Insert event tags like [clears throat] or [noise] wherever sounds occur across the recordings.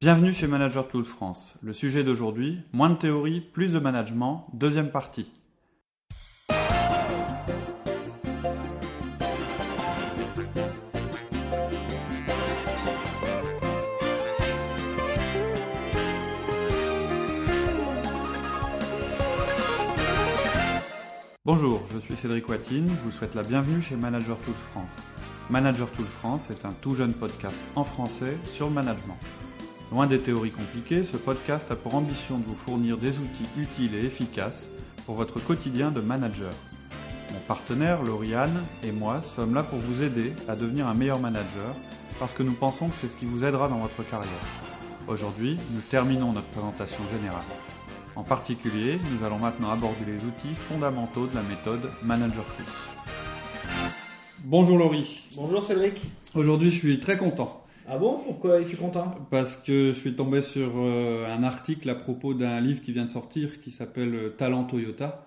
Bienvenue chez Manager Tools France. Le sujet d'aujourd'hui, moins de théorie, plus de management, deuxième partie. Bonjour, je suis Cédric Watine, je vous souhaite la bienvenue chez Manager Tools France. Manager Tools France est un tout jeune podcast en français sur le management. Loin des théories compliquées, ce podcast a pour ambition de vous fournir des outils utiles et efficaces pour votre quotidien de manager. Mon partenaire, Lauriane, et moi sommes là pour vous aider à devenir un meilleur manager parce que nous pensons que c'est ce qui vous aidera dans votre carrière. Aujourd'hui, nous terminons notre présentation générale. En particulier, nous allons maintenant aborder les outils fondamentaux de la méthode Manager Tools. Bonjour Laurie. Bonjour Cédric. Aujourd'hui, je suis très content ah bon? Pourquoi es-tu content? Parce que je suis tombé sur euh, un article à propos d'un livre qui vient de sortir qui s'appelle euh, Talent Toyota.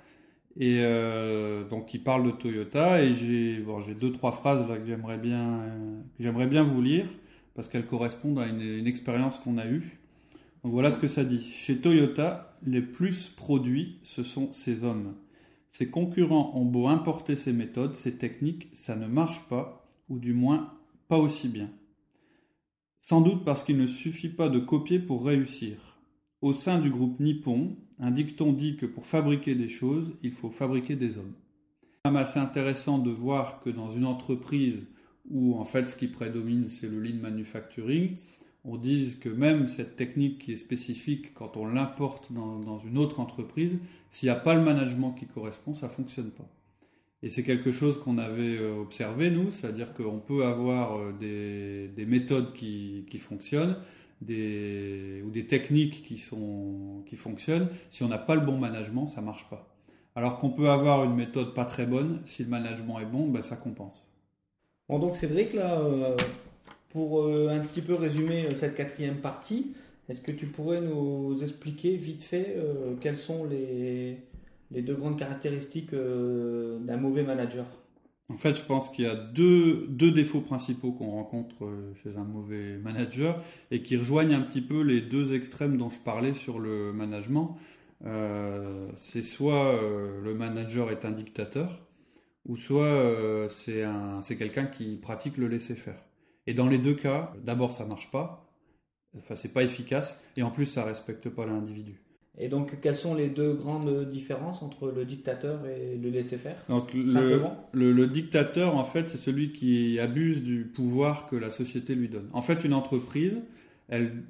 Et euh, donc qui parle de Toyota et j'ai j'ai deux trois phrases là que j'aimerais bien bien vous lire parce qu'elles correspondent à une, une expérience qu'on a eue. Donc voilà ce que ça dit. Chez Toyota, les plus produits, ce sont ces hommes. Ses concurrents ont beau importer ces méthodes, ces techniques, ça ne marche pas, ou du moins pas aussi bien. Sans doute parce qu'il ne suffit pas de copier pour réussir. Au sein du groupe Nippon, un dicton dit que pour fabriquer des choses, il faut fabriquer des hommes. C'est assez intéressant de voir que dans une entreprise où en fait ce qui prédomine c'est le lean manufacturing, on dise que même cette technique qui est spécifique, quand on l'importe dans, dans, une autre entreprise, s'il n'y a pas le management qui correspond, ça ne fonctionne pas. Et c'est quelque chose qu'on avait euh, observé, nous, c'est-à-dire qu'on peut avoir euh, des, des méthodes qui, qui fonctionnent, ou des techniques qui, sont, qui fonctionnent. Si on n'a pas le bon management, ça marche pas. Alors qu'on peut avoir une méthode pas très bonne, si le management est bon, ben ça compense. Bon, donc Cédric, là, euh, pour un petit peu résumer cette quatrième partie, est-ce que tu pourrais nous expliquer vite fait quels sont les, les deux grandes caractéristiques euh, d'un mauvais manager En fait, je pense qu'il y a deux, deux défauts principaux qu'on rencontre euh, chez un mauvais manager et qui rejoignent un petit peu les deux extrêmes dont je parlais sur le management. Euh, c'est soit le manager est un dictateur, ou soit c'est quelqu'un qui pratique le laisser-faire. Et dans les deux cas, d'abord ça marche pas, enfin c'est pas efficace, et en plus ça respecte pas l'individu. Et donc, quelles sont les deux grandes différences entre le dictateur et le laisser-faire Donc, le, le, dictateur, en fait, c'est celui qui abuse du pouvoir que la société lui donne. En fait, une entreprise, elle,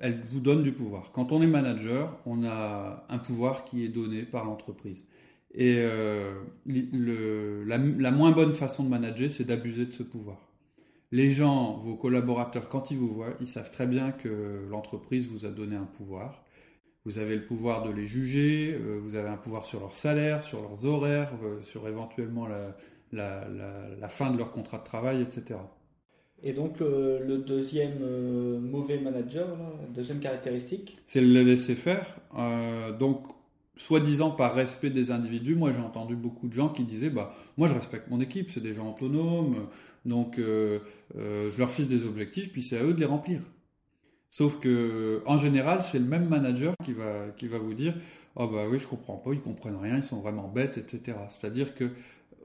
elle vous donne du pouvoir. Quand on est manager, on a un pouvoir qui est donné par l'entreprise. Et euh, le, la, la moins bonne façon de manager, c'est d'abuser de ce pouvoir. Les gens, vos collaborateurs, quand ils vous voient, ils savent très bien que l'entreprise vous a donné un pouvoir vous avez le pouvoir de les juger, euh, vous avez un pouvoir sur leur salaire, sur leurs horaires, euh, sur éventuellement la, fin de leur contrat de travail, etc. Et donc le, deuxième euh, mauvais manager, la deuxième caractéristique? C'est le laisser faire. donc, soi-disant par respect des individus, moi j'ai entendu beaucoup de gens qui disaient bah moi je respecte mon équipe, c'est des gens autonomes, donc je leur fixe des objectifs, puis c'est à eux de les remplir. Sauf que, en général, c'est le même manager qui va, qui va vous dire Oh, bah oui, je comprends pas, ils comprennent rien, ils sont vraiment bêtes, etc. C'est-à-dire que,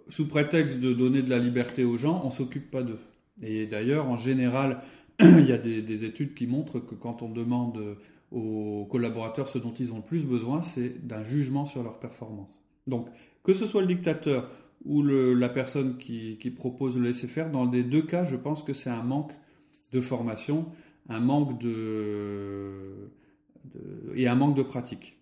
sous prétexte de donner de la liberté aux gens, on s'occupe pas d'eux. Et d'ailleurs, en général, [clears throat] il y a des, études qui montrent que quand on demande aux collaborateurs ce dont ils ont le plus besoin, c'est d'un jugement sur leur performance. Donc, que ce soit le dictateur ou la personne qui, qui propose le laisser faire, dans les deux cas, je pense que c'est un manque de formation un manque de, et un manque de pratique.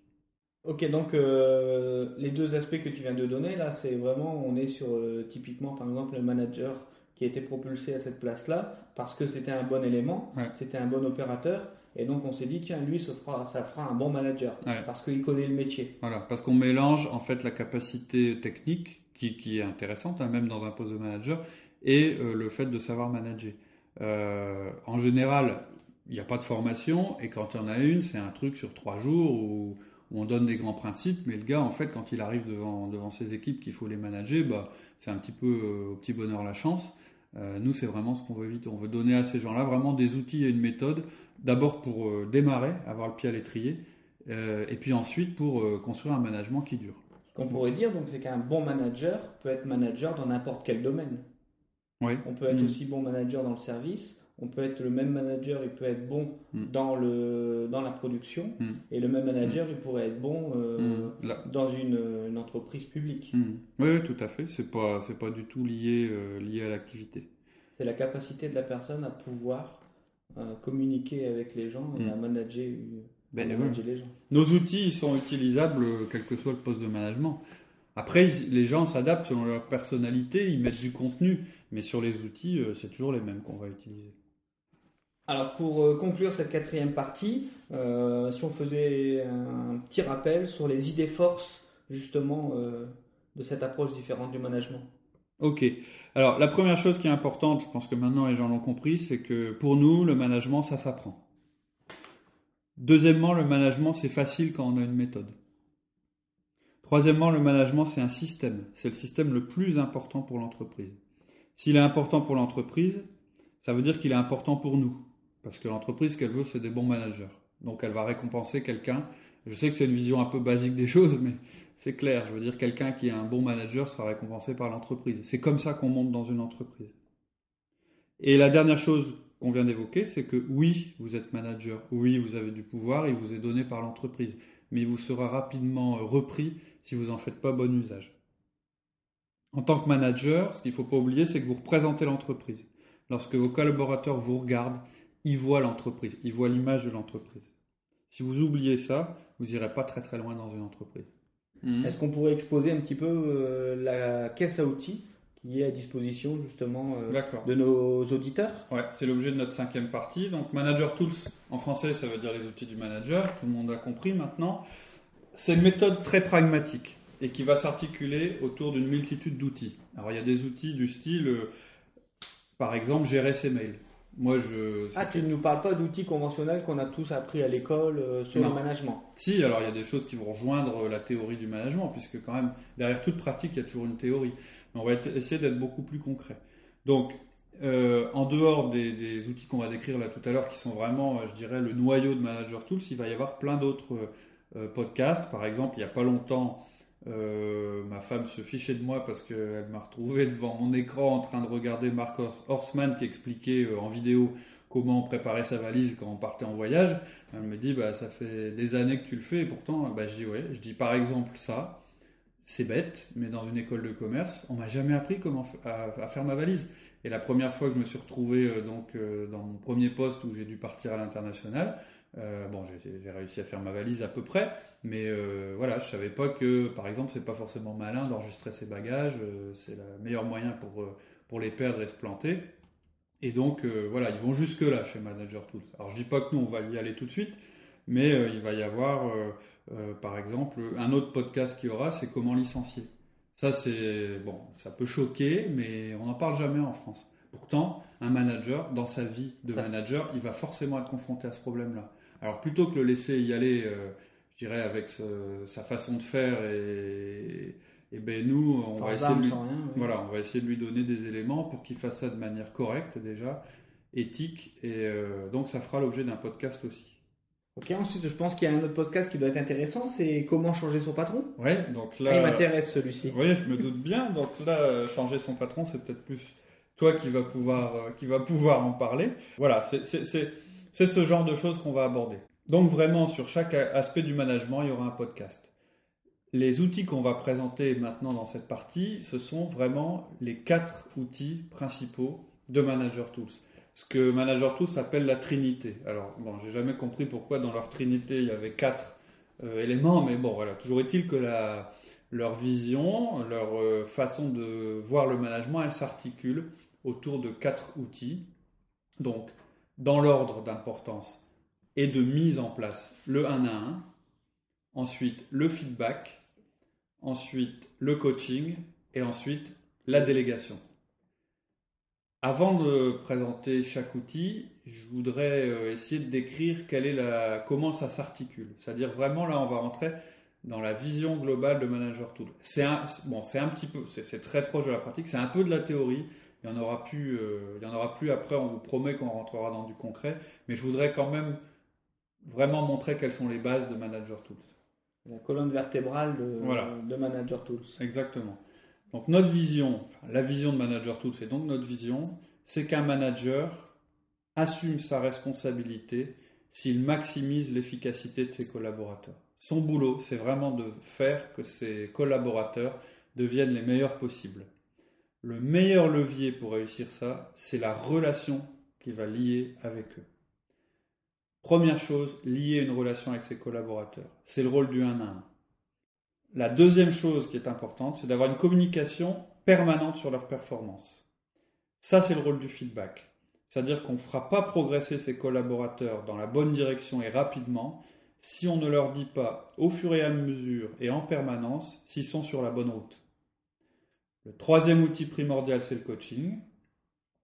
Ok, donc euh, les deux aspects que tu viens de donner là, c'est vraiment, on est sur euh, typiquement par exemple le manager qui a été propulsé à cette place-là parce que c'était un bon élément, c'était un bon opérateur, et donc on s'est dit tiens lui ça fera, ça fera un bon manager parce qu'il connaît le métier. Voilà, parce qu'on mélange en fait la capacité technique qui, qui est intéressante hein, même dans un poste de manager et euh, le fait de savoir manager. Euh, en général, il n'y a pas de formation, et quand il y en a une, c'est un truc sur trois jours où, on donne des grands principes, mais le gars, en fait, quand il arrive devant, devant ses équipes qu'il faut les manager, bah, c'est un petit peu euh, au petit bonheur la chance. Euh, nous, c'est vraiment ce qu'on veut éviter. On veut donner à ces gens-là vraiment des outils et une méthode D'abord pour démarrer, avoir le pied à l'étrier, et puis ensuite pour construire un management qui dure. Ce qu'on pourrait dire, donc, c'est qu'un bon manager peut être manager dans n'importe quel domaine. Oui. On peut être mm. aussi bon manager dans le service, on peut être le même manager, il peut être bon mm. dans, le, dans la production, mm. et le même manager, il pourrait être bon euh, dans une, entreprise publique. Oui, tout à fait. C'est pas, c'est pas du tout lié, euh, lié à l'activité. C'est la capacité de la personne à pouvoir euh, communiquer avec les gens et à manager, ben, manager les gens. Nos outils sont utilisables quel que soit le poste de management. Après, les gens s'adaptent selon leur personnalité, ils mettent du contenu, mais sur les outils, c'est toujours les mêmes qu'on va utiliser. Alors pour euh, conclure cette quatrième partie, euh, si on faisait un petit rappel sur les idées forces justement euh, de cette approche différente du management. Ok. Alors la première chose qui est importante, je pense que maintenant les gens l'ont compris, c'est que pour nous, le management, ça s'apprend. Deuxièmement, le management, c'est facile quand on a une méthode. Troisièmement, le management, c'est un système. C'est le système le plus important pour l'entreprise. S'il est important pour l'entreprise, ça veut dire qu'il est important pour nous. Parce que l'entreprise, ce qu'elle veut, c'est des bons managers. Donc elle va récompenser quelqu'un. Je sais que c'est une vision un peu basique des [laughs] choses, mais c'est clair. Je veux dire, quelqu'un qui est un bon manager sera récompensé par l'entreprise. C'est comme ça qu'on monte dans une entreprise. Et la dernière chose qu'on vient d'évoquer, c'est que oui, vous êtes manager, oui, vous avez du pouvoir, il vous est donné par l'entreprise, mais il vous sera rapidement repris si vous n'en faites pas bon usage. En tant que manager, ce qu'il ne faut pas oublier, c'est que vous représentez l'entreprise. Lorsque vos collaborateurs vous regardent, ils voient l'entreprise, ils voient l'image de l'entreprise. Si vous oubliez ça, vous n'irez pas très très loin dans une entreprise. Mhm. Est-ce qu'on pourrait exposer un petit peu euh, la caisse à outils qui est à disposition justement euh, de nos auditeurs? Ouais, c'est l'objet de notre cinquième partie. Donc Manager Tools, en français ça veut dire les outils du manager, tout le monde a compris maintenant. C'est une méthode très pragmatique et qui va s'articuler autour d'une multitude d'outils. Alors il y a des outils du style, euh, par exemple, gérer ses mails. Moi, je. Ah, tu ne nous parles pas d'outils conventionnels qu'on a tous appris à l'école euh, sur le management? Si, alors il y a des choses qui vont rejoindre la théorie du management, puisque quand même, derrière toute pratique, il y a toujours une théorie. Mais on va essayer d'être beaucoup plus concret. Donc, euh, en dehors des, outils qu'on va décrire là tout à l'heure, qui sont vraiment, je dirais, le noyau de Manager Tools, il va y avoir plein d'autres euh, podcasts. Par exemple, il n'y a pas longtemps, euh, ma femme se fichait de moi parce qu'elle m'a retrouvé devant mon écran en train de regarder Mark Horseman qui expliquait euh, en vidéo comment préparer sa valise quand on partait en voyage. Elle me dit bah ça fait des années que tu le fais et pourtant bah je dis ouais, je dis par exemple ça, c'est bête, mais dans une école de commerce, on m'a jamais appris comment à, faire ma valise. Et la première fois que je me suis retrouvé euh, donc dans mon premier poste où j'ai dû partir à l'international, euh, bon, j'ai réussi à faire ma valise à peu près, mais euh, voilà, je savais pas que, par exemple, c'est pas forcément malin d'enregistrer ses bagages, euh, c'est le meilleur moyen pour, pour les perdre et se planter. Et donc, voilà, ils vont jusque là chez Manager Tools. Alors, je dis pas que nous, on va y aller tout de suite, mais il va y avoir, par exemple, un autre podcast qui aura, c'est comment licencier. Ça, c'est, bon, ça peut choquer, mais on n'en parle jamais en France. Pourtant, un manager, dans sa vie de manager, il va forcément être confronté à ce problème-là. Alors plutôt que le laisser y aller, euh, je dirais, avec sa façon de faire et, ben nous, on va, essayer de lui, voilà, on va essayer de lui donner des éléments pour qu'il fasse ça de manière correcte déjà, éthique, et euh, donc ça fera l'objet d'un podcast aussi. Ok, ensuite je pense qu'il y a un autre podcast qui doit être intéressant, c'est comment changer son patron. Ouais, donc là. Ah, il m'intéresse celui-ci. Oui, je me doute bien. Donc là, changer son patron, c'est peut-être plus toi qui va pouvoir, euh, qui va pouvoir en parler. Voilà, c'est c'est ce genre de choses qu'on va aborder. Donc vraiment, sur chaque aspect du management, il y aura un podcast. Les outils qu'on va présenter maintenant dans cette partie, ce sont vraiment les quatre outils principaux de Manager Tools. Ce que Manager Tools appelle la trinité. Alors, bon, j'ai jamais compris pourquoi dans leur trinité il y avait quatre euh, éléments, mais bon, voilà. Toujours est-il que leur vision, leur euh, façon de voir le management, elle s'articule autour de quatre outils. Donc, dans l'ordre d'importance et de mise en place le 1 à 1, ensuite le feedback, ensuite le coaching et ensuite la délégation. Avant de présenter chaque outil, je voudrais euh, essayer de décrire comment ça s'articule. C'est-à-dire vraiment là, on va rentrer dans la vision globale de Manager Tool. C'est un, bon, un petit peu, c'est très proche de la pratique, c'est un peu de la théorie, Il y en aura plus, euh, il y en aura plus après. On vous promet qu'on rentrera dans du concret, mais je voudrais quand même vraiment montrer quelles sont les bases de Manager Tools. La colonne vertébrale de, de Manager Tools. Exactement. Donc notre vision, la vision de Manager Tools, c'est donc notre vision, c'est qu'un manager assume sa responsabilité s'il maximise l'efficacité de ses collaborateurs. Son boulot, c'est vraiment de faire que ses collaborateurs deviennent les meilleurs possibles. Le meilleur levier pour réussir ça, c'est la relation qui va lier avec eux. Première chose, lier une relation avec ses collaborateurs. C'est le rôle du 1 à 1. La deuxième chose qui est importante, c'est d'avoir une communication permanente sur leur performance. Ça, c'est le rôle du feedback. C'est-à-dire qu'on ne fera pas progresser ses collaborateurs dans la bonne direction et rapidement si on ne leur dit pas au fur et à mesure et en permanence s'ils sont sur la bonne route. Le troisième outil primordial, c'est le coaching.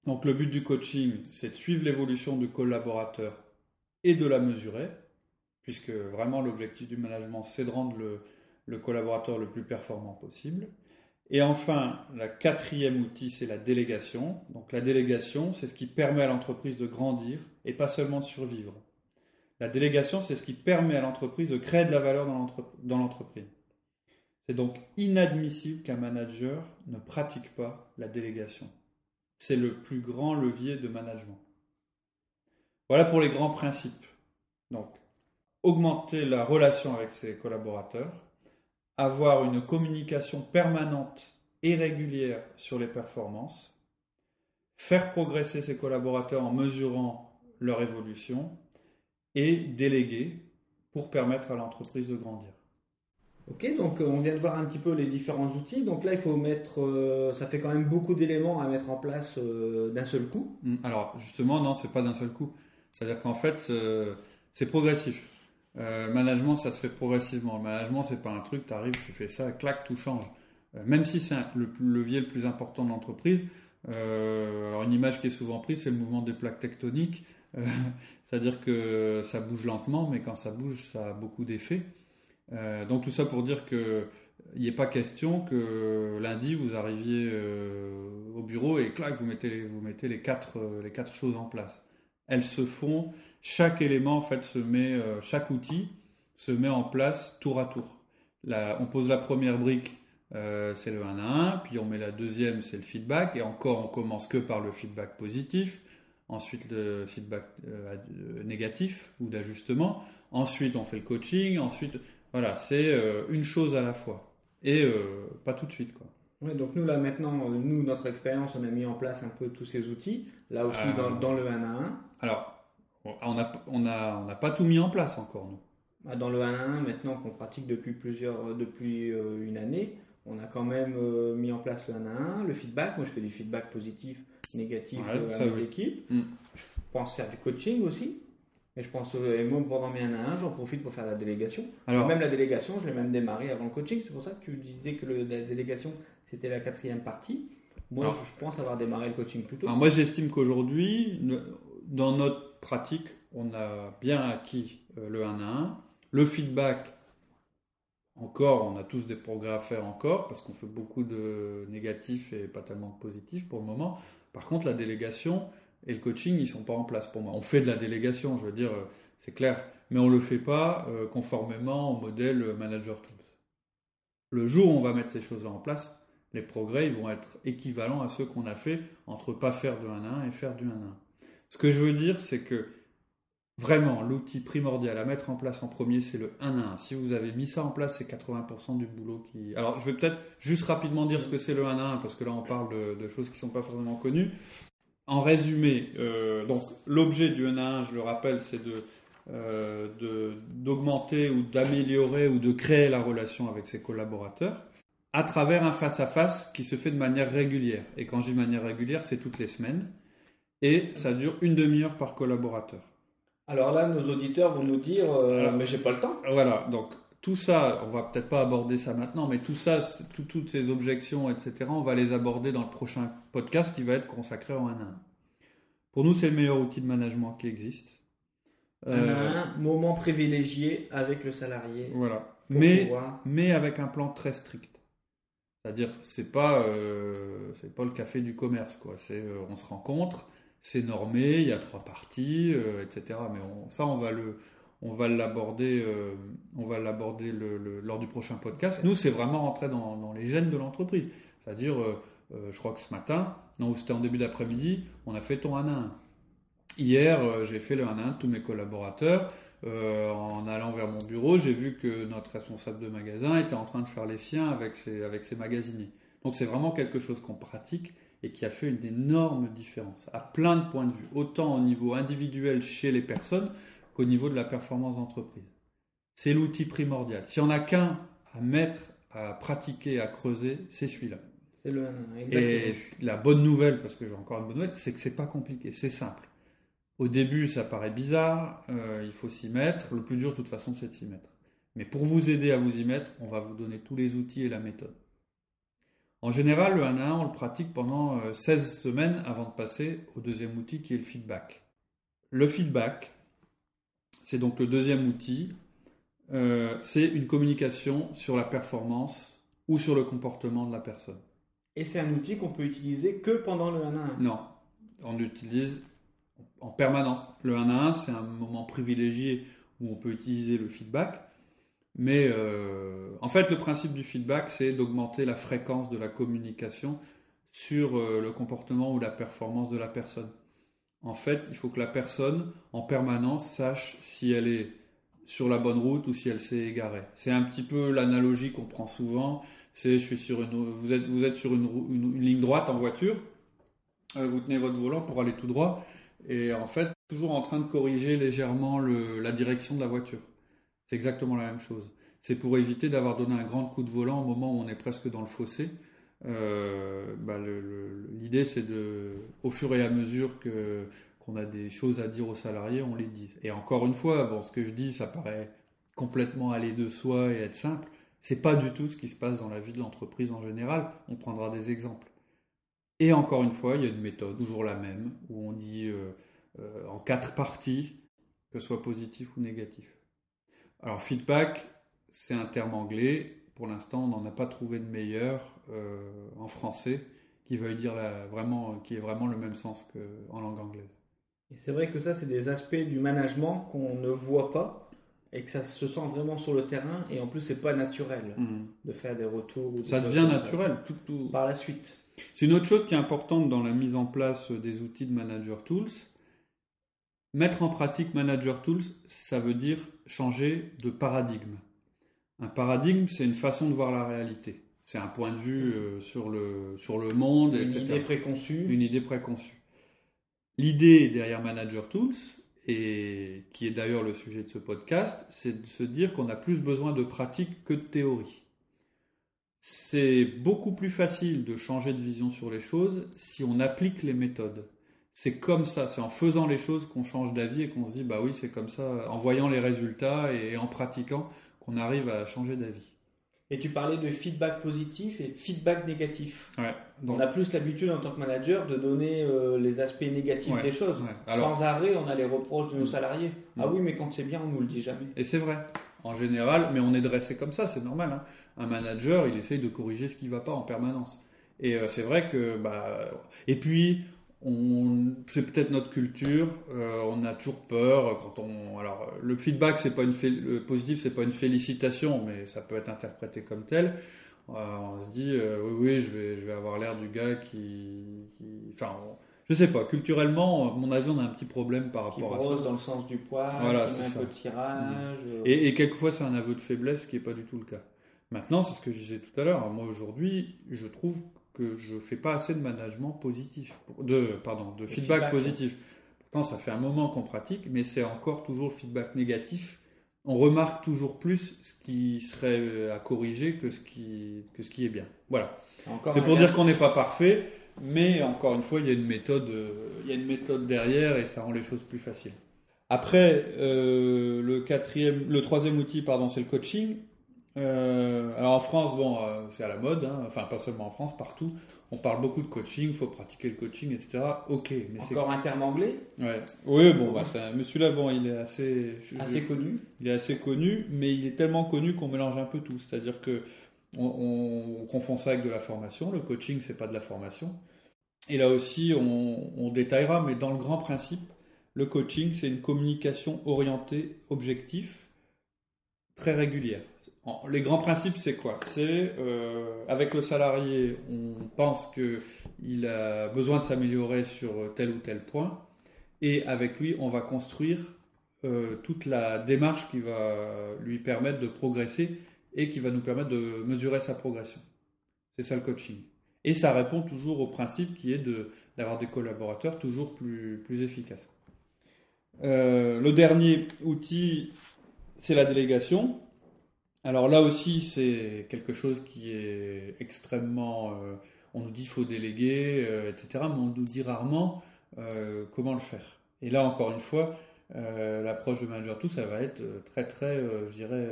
Donc le but du coaching, c'est de suivre l'évolution du collaborateur et de la mesurer, puisque vraiment l'objectif du management, c'est de rendre le, collaborateur le plus performant possible. Et enfin, la quatrième outil, c'est la délégation. Donc la délégation, c'est ce qui permet à l'entreprise de grandir et pas seulement de survivre. La délégation, c'est ce qui permet à l'entreprise de créer de la valeur dans l'entreprise. C'est donc inadmissible qu'un manager ne pratique pas la délégation. C'est le plus grand levier de management. Voilà pour les grands principes. Donc, augmenter la relation avec ses collaborateurs, avoir une communication permanente et régulière sur les performances, faire progresser ses collaborateurs en mesurant leur évolution et déléguer pour permettre à l'entreprise de grandir. Ok, donc euh, on vient de voir un petit peu les différents outils. Donc là, il faut mettre, euh, ça fait quand même beaucoup d'éléments à mettre en place euh, d'un seul coup. Hum, alors justement, non, c'est pas d'un seul coup. C'est-à-dire qu'en fait, c'est progressif. Management, ça se fait progressivement. Le management, c'est pas un truc, tu arrives, tu fais ça, clac, tout change. Même si c'est le levier le plus important de l'entreprise, alors une image qui est souvent prise, c'est le mouvement des plaques tectoniques. [laughs] C'est-à-dire que ça bouge lentement, mais quand ça bouge, ça a beaucoup d'effets. Donc tout ça pour dire que il n'est pas question que lundi vous arriviez au bureau et clac vous mettez vous mettez les quatre les quatre choses en place. Elles se font chaque élément en fait se met, euh, chaque outil se met en place tour à tour. on pose la première brique, euh, c'est le 1 à 1, puis on met la deuxième, c'est le feedback, et encore on commence que par le feedback positif, ensuite le feedback euh, négatif ou d'ajustement, ensuite on fait le coaching, ensuite voilà, c'est une chose à la fois et pas tout de suite quoi. Oui, donc nous là maintenant, nous notre expérience, on a mis en place un peu tous ces outils, là aussi dans, dans, le 1 à 1. Alors on n'a on a, on a pas tout mis en place encore, nous. Bah, dans le 1 à 1, maintenant qu'on pratique depuis, plusieurs, euh, depuis euh, une année, on a quand même euh, mis en place le 1 à 1, le feedback. Moi, je fais du feedback positif, négatif à mes équipes. Mm. Je pense faire du coaching aussi. Mais je pense, et moi, pendant mes 1 à 1, j'en profite pour faire la délégation. Alors, même la délégation, je l'ai même démarré avant le coaching. C'est pour ça que tu disais que la délégation, c'était la quatrième partie. Moi, je pense avoir démarré le coaching plus tôt. Alors moi, j'estime qu'aujourd'hui, dans notre pratique, on a bien acquis euh, le 1 à 1. Le feedback, encore, on a tous des progrès à faire encore, parce qu'on fait beaucoup de négatifs et pas tellement de positifs pour le moment. Par contre, la délégation et le coaching, ils sont pas en place pour moi. On fait de la délégation, je veux dire, euh, c'est clair, mais on le fait pas euh, conformément au modèle Manager Tools. Le jour où on va mettre ces choses-là en place, les progrès vont être équivalents à ceux qu'on a fait entre pas faire de 1 à 1 et faire du 1 à 1. Ce que je veux dire, c'est que vraiment, l'outil primordial à mettre en place en premier, c'est le 1 à 1. Si vous avez mis ça en place, c'est 80% du boulot qui. Alors, je vais peut-être juste rapidement dire ce que c'est le 1 à 1, parce que là, on parle de, choses qui ne sont pas forcément connues. En résumé, euh, donc l'objet du 1 à 1, je le rappelle, c'est de euh, d'augmenter ou d'améliorer ou de créer la relation avec ses collaborateurs à travers un face à -face qui se fait de manière régulière. Et quand je dis manière régulière, c'est toutes les semaines et ça dure une demi-heure par collaborateur. Alors là, nos auditeurs vont nous dire, euh, mais j'ai pas le temps. Voilà, donc tout ça, on va peut-être pas aborder ça maintenant, mais tout ça, toutes ces objections, etc., on va les aborder dans le prochain podcast qui va être consacré en 1 à 1. Pour nous, c'est le meilleur outil de management qui existe. Euh, un moment privilégié avec le salarié. Voilà. Mais, mais avec un plan très strict. C'est-à-dire, c'est pas, c'est pas le café du commerce, quoi. C'est, on se rencontre, c'est normé, il y a trois parties, etc. Mais ça, on va le, on va l'aborder, on va l'aborder lors du prochain podcast. Nous, c'est vraiment rentrer dans, les gènes de l'entreprise. C'est-à-dire, euh, je crois que ce matin, non, c'était en début d'après-midi, on a fait ton 1 à 1. Hier, euh, j'ai fait le 1 à 1 de tous mes collaborateurs. Euh, en allant vers mon bureau, j'ai vu que notre responsable de magasin était en train de faire les siens avec ses, avec ses magasiniers. Donc c'est vraiment quelque chose qu'on pratique et qui a fait une énorme différence à plein de points de vue, autant au niveau individuel chez les personnes qu'au niveau de la performance d'entreprise. C'est l'outil primordial. Si on n'a qu'un à mettre, à pratiquer, à creuser, c'est celui-là. Et la bonne nouvelle, parce que j'ai encore une bonne nouvelle, c'est que c'est pas compliqué, c'est simple. Au début, ça paraît bizarre, euh, il faut s'y mettre. Le plus dur, de toute façon, c'est de s'y mettre. Mais pour vous aider à vous y mettre, on va vous donner tous les outils et la méthode. En général, le 1 à 1, on le pratique pendant 16 euh, semaines avant de passer au deuxième outil qui est le feedback. Le feedback, c'est donc le deuxième outil. Euh, c'est une communication sur la performance ou sur le comportement de la personne. Et c'est un outil qu'on peut utiliser que pendant le 1 à 1 Non, on l'utilise en permanence. Le 1 à 1, c'est un moment privilégié où on peut utiliser le feedback. Mais euh, en fait, le principe du feedback, c'est d'augmenter la fréquence de la communication sur euh, le comportement ou la performance de la personne. En fait, il faut que la personne, en permanence, sache si elle est sur la bonne route ou si elle s'est égarée. C'est un petit peu l'analogie qu'on prend souvent c'est je suis sur une, vous êtes, vous êtes sur une, ligne droite en voiture, euh, vous tenez votre volant pour aller tout droit, et en fait, toujours en train de corriger légèrement la direction de la voiture. C'est exactement la même chose. C'est pour éviter d'avoir donné un grand coup de volant au moment où on est presque dans le fossé. Euh, bah, l'idée, c'est de, au fur et à mesure que qu'on a des choses à dire aux salariés, on les dise. Et encore une fois, bon, ce que je dis, ça paraît complètement aller de soi et être simple. C'est pas du tout ce qui se passe dans la vie de l'entreprise en général. On prendra des exemples. Et encore une fois, il y a une méthode, toujours la même, où on dit euh, euh, en quatre parties, que ce soit positif ou négatif. Alors feedback, c'est un terme anglais. Pour l'instant, on n'en a pas trouvé de meilleur euh, en français qui veuille dire vraiment, qui ait vraiment le même sens qu'en langue anglaise. Et c'est vrai que ça, c'est des aspects du management qu'on ne voit pas et que ça se sent vraiment sur le terrain et en plus c'est pas naturel hmm. de faire des retours. ça devient naturel tout, tout, par la suite. C'est une autre chose qui est importante dans la mise en place des outils de Manager Tools. Mettre en pratique Manager Tools, ça veut dire changer de paradigme. Un paradigme, c'est une façon de voir la réalité. C'est un point de vue euh, sur, le, sur le monde, une idée préconçue. Une idée préconçue. L'idée derrière Manager Tools, et qui est d'ailleurs le sujet de ce podcast, c'est de se dire qu'on a plus besoin de pratique que de théorie. C'est beaucoup plus facile de changer de vision sur les choses si on applique les méthodes. C'est comme ça, c'est en faisant les choses qu'on change d'avis et qu'on se dit bah oui c'est comme ça, en voyant les résultats et en pratiquant qu'on arrive à changer d'avis. Et tu parlais de feedback positif et feedback négatif. On a plus l'habitude en tant que manager de donner euh, les aspects négatifs des choses. Sans arrêt, on a les reproches de nos mm. salariés. Ah mm. oui, mais quand c'est bien, on nous le dit jamais. Et c'est vrai. En général, mais on est dressé comme ça, c'est normal. Hein. Un manager, il essaye de corriger ce qui ne va pas en permanence. Et euh, c'est vrai que, bah, et puis, c'est peut-être notre culture. Euh, on a toujours peur quand on. Alors, le feedback, c'est pas une le positif, c'est pas une félicitation, mais ça peut être interprété comme tel. Euh, on se dit, euh, oui, oui, je vais, je vais avoir l'air du gars qui, enfin, je sais pas. Culturellement, à mon avis, on a un petit problème par rapport à ça. dans le sens du poids, voilà, c'est un peu de tirage. Et, et quelquefois, c'est un aveu de faiblesse, qui est pas du tout le cas. Maintenant, c'est ce que je disais tout à l'heure. Moi, aujourd'hui, je trouve que je fais pas assez de management positif, de, pardon, de feedback, positif. Pourtant, ça fait un moment qu'on pratique, mais c'est encore toujours le feedback négatif. On remarque toujours plus ce qui serait à corriger que ce qui, que ce qui est bien. Voilà. C'est pour dire qu'on n'est pas parfait, mais encore une fois, il y a une méthode, il y a une méthode derrière et ça rend les choses plus faciles. Après, euh, le quatrième, le troisième outil, pardon, c'est le coaching. Euh, alors en France, bon, euh, c'est à la mode, hein. enfin pas seulement en France, partout. On parle beaucoup de coaching, il faut pratiquer le coaching, etc. Ok, mais encore un terme anglais? Ouais. Oui, bon, bah, Monsieur Lavant, il est assez assez connu. Il est assez connu, mais il est tellement connu qu'on mélange un peu tout. C'est-à-dire que on, confond ça avec de la formation. Le coaching, c'est pas de la formation. Et là aussi, on, détaillera, mais dans le grand principe, le coaching, c'est une communication orientée objectif, très régulière. Les grands principes, c'est quoi? C'est euh, avec le salarié, on pense qu'il a besoin de s'améliorer sur tel ou tel point, et avec lui, on va construire euh, toute la démarche qui va lui permettre de progresser et qui va nous permettre de mesurer sa progression. C'est ça le coaching. Et ça répond toujours au principe qui est d'avoir des collaborateurs toujours plus, plus efficaces. Euh, le dernier outil, c'est la délégation. Alors là aussi, c'est quelque chose qui est extrêmement... Euh, on nous dit qu'il faut déléguer, etc. Mais on nous dit rarement comment le faire. Et là, encore une fois, euh, l'approche de manager tout, ça va être euh, très très, euh, je dirais,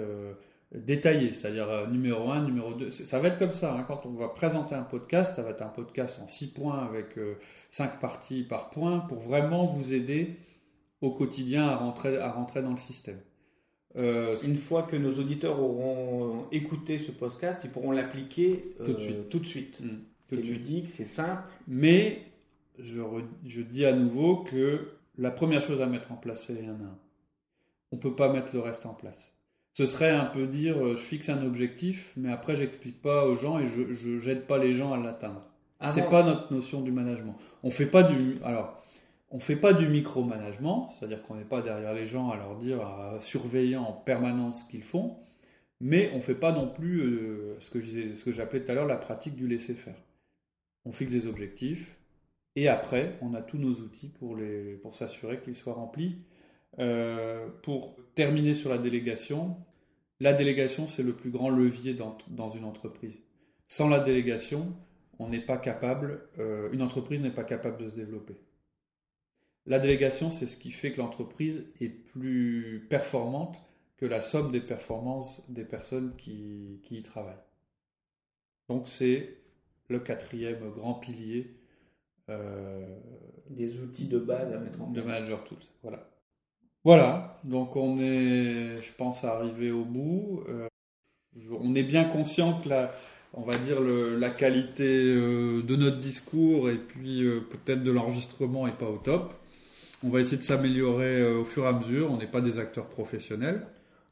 détaillé. C'est-à-dire numéro 1, numéro 2. Ça va être comme ça. Hein. Quand on va présenter un podcast, ça va être un podcast en 6 points avec 5 parties par point pour vraiment vous aider au quotidien à rentrer, à rentrer dans le système. Une fois que nos auditeurs auront écouté ce podcast, ils pourront l'appliquer tout de suite. Tout de suite. Mmh. Tout de suite. dis que c'est simple. Mais je, je dis à nouveau que la première chose à mettre en place, c'est les 1 1. On ne peut pas mettre le reste en place. Ce serait un peu dire, euh, je fixe un objectif, mais après, j'explique pas aux gens et je n'aide pas les gens à l'atteindre. Ce c'est pas notre notion du management. On fait pas du, alors, on fait pas du micromanagement, c'est-à-dire qu'on n'est pas derrière les gens à leur dire, à surveiller en permanence ce qu'ils font, mais on fait pas non plus euh, ce que j'appelais tout à l'heure la pratique du laisser faire. On fixe des objectifs, et après, on a tous nos outils pour, s'assurer qu'ils soient remplis. Euh, pour terminer sur la délégation, la délégation, c'est le plus grand levier dans, dans, une entreprise. Sans la délégation, on n'est pas capable, euh, une entreprise n'est pas capable de se développer. La délégation, c'est ce qui fait que l'entreprise est plus performante que la somme des performances des personnes qui, qui y travaillent. Donc c'est le quatrième grand pilier euh, des outils de base à mettre en place. De manager tools, voilà. Voilà, donc on est, je pense, arrivé au bout. Euh, on est bien conscient que la, on va dire la qualité euh, de notre discours et puis peut-être de l'enregistrement est pas au top. On va essayer de s'améliorer au fur et à mesure. On n'est pas des acteurs professionnels.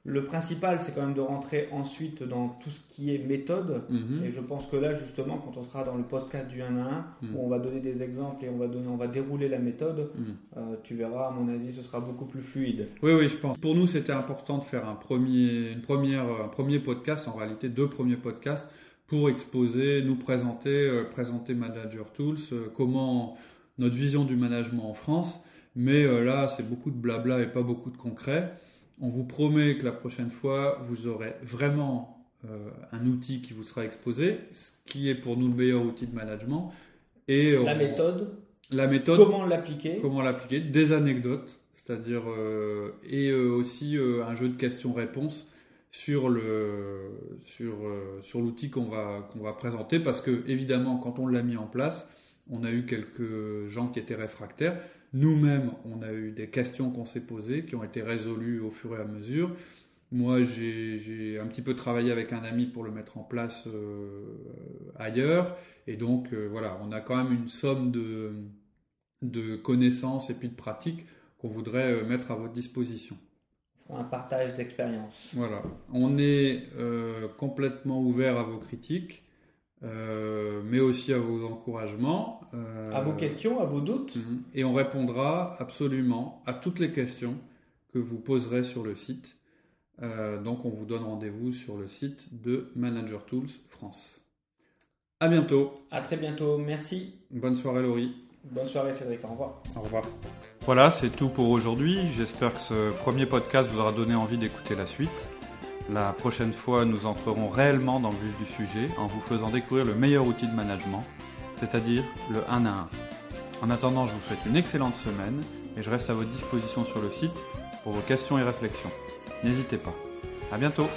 Le principal, c'est quand même de rentrer ensuite dans tout ce qui est méthode. Mhm. Et je pense que là, justement, quand on sera dans le podcast du 1 à 1, mhm. où on va donner des exemples et on va, donner, on va dérouler la méthode, mhm. euh, tu verras, à mon avis, ce sera beaucoup plus fluide. Oui, oui, je pense. Pour nous, c'était important de faire un premier, une première, un premier podcast, en réalité deux premiers podcasts, pour exposer, nous présenter, euh, présenter Manager Tools, euh, comment notre vision du management en France. Mais là, c'est beaucoup de blabla et pas beaucoup de concret. On vous promet que la prochaine fois, vous aurez vraiment euh, un outil qui vous sera exposé, ce qui est pour nous le meilleur outil de management. Et la méthode. La méthode. Comment l'appliquer. Comment l'appliquer. Des anecdotes, c'est-à-dire euh, et euh, aussi un jeu de questions-réponses sur le sur sur l'outil qu'on va qu'on va présenter parce que évidemment quand on l'a mis en place, on a eu quelques gens qui étaient réfractaires. Nous-mêmes, on a eu des questions qu'on s'est posées, qui ont été résolues au fur et à mesure. Moi, j'ai un petit peu travaillé avec un ami pour le mettre en place euh, ailleurs. Et donc, euh, voilà, on a quand même une somme de, de connaissances et puis de pratiques qu'on voudrait euh, mettre à votre disposition. Un partage d'expérience. Voilà. On est complètement ouvert à vos critiques. Euh, mais aussi à vos encouragements. Euh, à vos questions, à vos doutes. Mhm. Et on répondra absolument à toutes les questions que vous poserez sur le site. Euh, donc on vous donne rendez-vous sur le site de Manager Tools France. À bientôt. À très bientôt. Merci. Bonne soirée Laurie. Bonne soirée Cédric. Au revoir. Au revoir. Voilà, c'est tout pour aujourd'hui. J'espère que ce premier podcast vous aura donné envie d'écouter la suite. La prochaine fois, nous entrerons réellement dans le vif du sujet en vous faisant découvrir le meilleur outil de management, c'est-à-dire le 1 à 1. En attendant, je vous souhaite une excellente semaine et je reste à votre disposition sur le site pour vos questions et réflexions. N'hésitez pas. À bientôt!